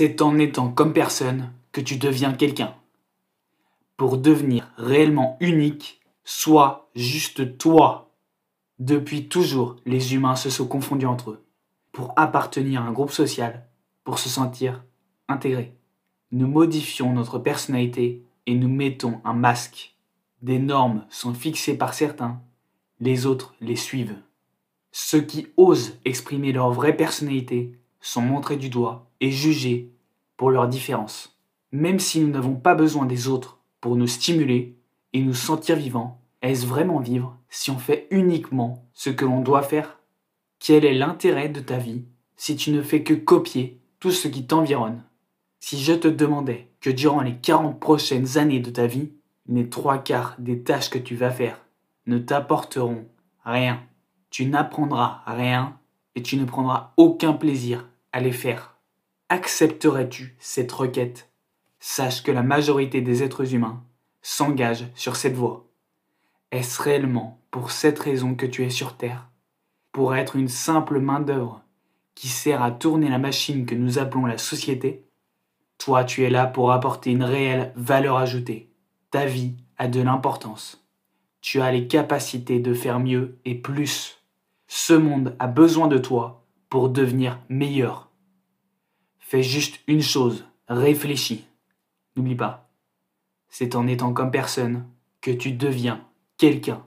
C'est en étant comme personne que tu deviens quelqu'un. Pour devenir réellement unique, sois juste toi. Depuis toujours, les humains se sont confondus entre eux. Pour appartenir à un groupe social, pour se sentir intégrés. Nous modifions notre personnalité et nous mettons un masque. Des normes sont fixées par certains, les autres les suivent. Ceux qui osent exprimer leur vraie personnalité sont montrés du doigt et jugés pour leurs différences. Même si nous n'avons pas besoin des autres pour nous stimuler et nous sentir vivants, est-ce vraiment vivre si on fait uniquement ce que l'on doit faire? Quel est l'intérêt de ta vie si tu ne fais que copier tout ce qui t'environne? Si je te demandais que durant les 40 prochaines années de ta vie, les trois quarts des tâches que tu vas faire ne t'apporteront rien, tu n'apprendras rien et tu ne prendras aucun plaisir à les faire. Accepterais-tu cette requête? Sache que la majorité des êtres humains s'engagent sur cette voie. Est-ce réellement pour cette raison que tu es sur Terre? Pour être une simple main-d'œuvre qui sert à tourner la machine que nous appelons la société? Toi, tu es là pour apporter une réelle valeur ajoutée. Ta vie a de l'importance. Tu as les capacités de faire mieux et plus. Ce monde a besoin de toi pour devenir meilleur. Fais juste une chose, réfléchis. N'oublie pas, c'est en étant comme personne que tu deviens quelqu'un.